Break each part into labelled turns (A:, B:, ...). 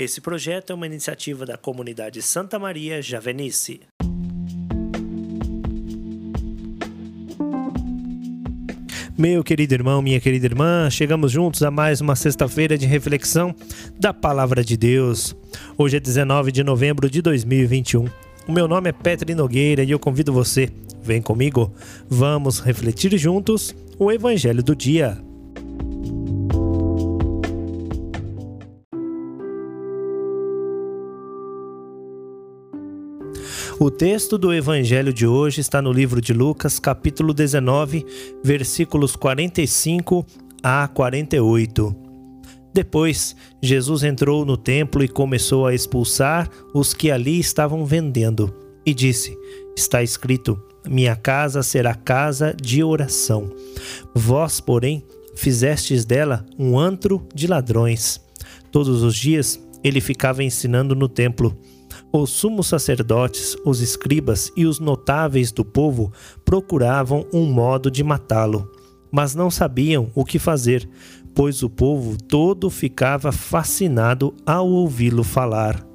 A: Esse projeto é uma iniciativa da comunidade Santa Maria Javenice. Meu querido irmão, minha querida irmã, chegamos juntos a mais uma sexta-feira de reflexão da Palavra de Deus. Hoje é 19 de novembro de 2021. O meu nome é Petri Nogueira e eu convido você, vem comigo, vamos refletir juntos o Evangelho do Dia. O texto do evangelho de hoje está no livro de Lucas, capítulo 19, versículos 45 a 48. Depois, Jesus entrou no templo e começou a expulsar os que ali estavam vendendo, e disse: Está escrito: Minha casa será casa de oração. Vós, porém, fizestes dela um antro de ladrões. Todos os dias ele ficava ensinando no templo os sumos sacerdotes, os escribas e os notáveis do povo procuravam um modo de matá-lo, mas não sabiam o que fazer, pois o povo todo ficava fascinado ao ouvi-lo falar.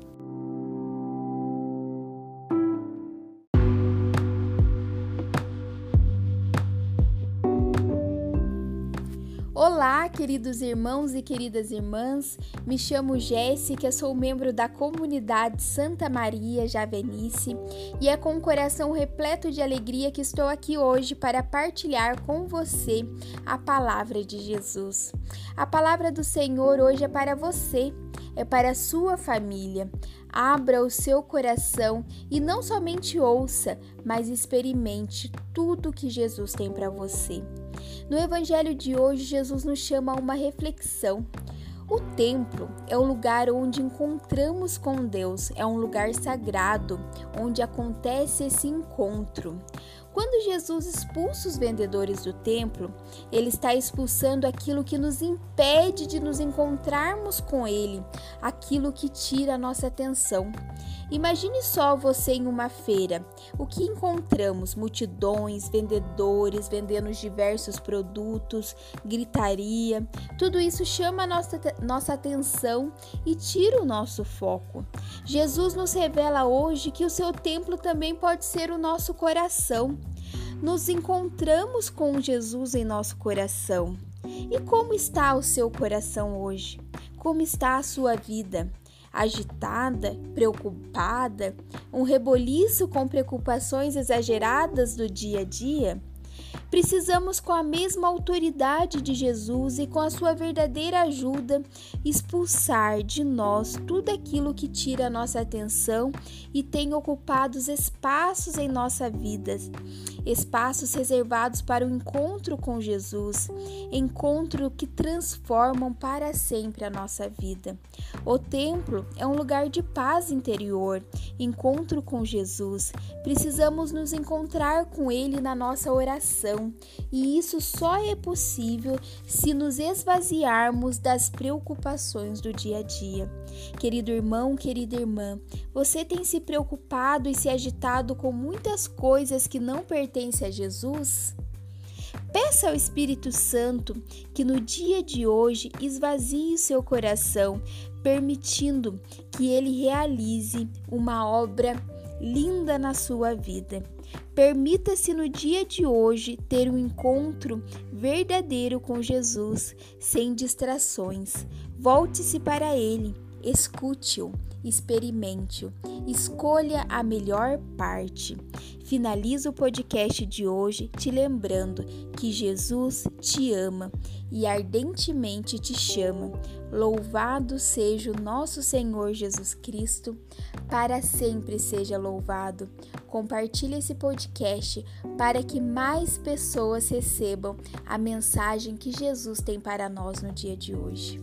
B: Olá, queridos irmãos e queridas irmãs. Me chamo Jéssica, sou membro da comunidade Santa Maria Javenice e é com um coração repleto de alegria que estou aqui hoje para partilhar com você a palavra de Jesus. A palavra do Senhor hoje é para você, é para a sua família. Abra o seu coração e não somente ouça, mas experimente tudo que Jesus tem para você. No evangelho de hoje, Jesus nos chama a uma reflexão. O templo é o lugar onde encontramos com Deus, é um lugar sagrado, onde acontece esse encontro. Quando Jesus expulsa os vendedores do templo, ele está expulsando aquilo que nos impede de nos encontrarmos com ele, aquilo que tira a nossa atenção. Imagine só você em uma feira. O que encontramos? Multidões, vendedores vendendo diversos produtos, gritaria. Tudo isso chama a nossa, nossa atenção e tira o nosso foco. Jesus nos revela hoje que o seu templo também pode ser o nosso coração. Nos encontramos com Jesus em nosso coração. E como está o seu coração hoje? Como está a sua vida? Agitada, preocupada, um reboliço com preocupações exageradas do dia a dia? Precisamos, com a mesma autoridade de Jesus e com a sua verdadeira ajuda, expulsar de nós tudo aquilo que tira a nossa atenção e tem ocupado os espaços em nossa vida espaços reservados para o encontro com Jesus, encontro que transformam para sempre a nossa vida. O templo é um lugar de paz interior, encontro com Jesus. Precisamos nos encontrar com Ele na nossa oração, e isso só é possível se nos esvaziarmos das preocupações do dia a dia. Querido irmão, querida irmã, você tem se preocupado e se agitado com muitas coisas que não pertencem a Jesus? Peça ao Espírito Santo que no dia de hoje esvazie o seu coração, permitindo que ele realize uma obra linda na sua vida. Permita-se no dia de hoje ter um encontro verdadeiro com Jesus, sem distrações. Volte-se para Ele escute-o, experimente-o, escolha a melhor parte. Finalizo o podcast de hoje te lembrando que Jesus te ama e ardentemente te chama. Louvado seja o nosso Senhor Jesus Cristo, para sempre seja louvado. Compartilhe esse podcast para que mais pessoas recebam a mensagem que Jesus tem para nós no dia de hoje.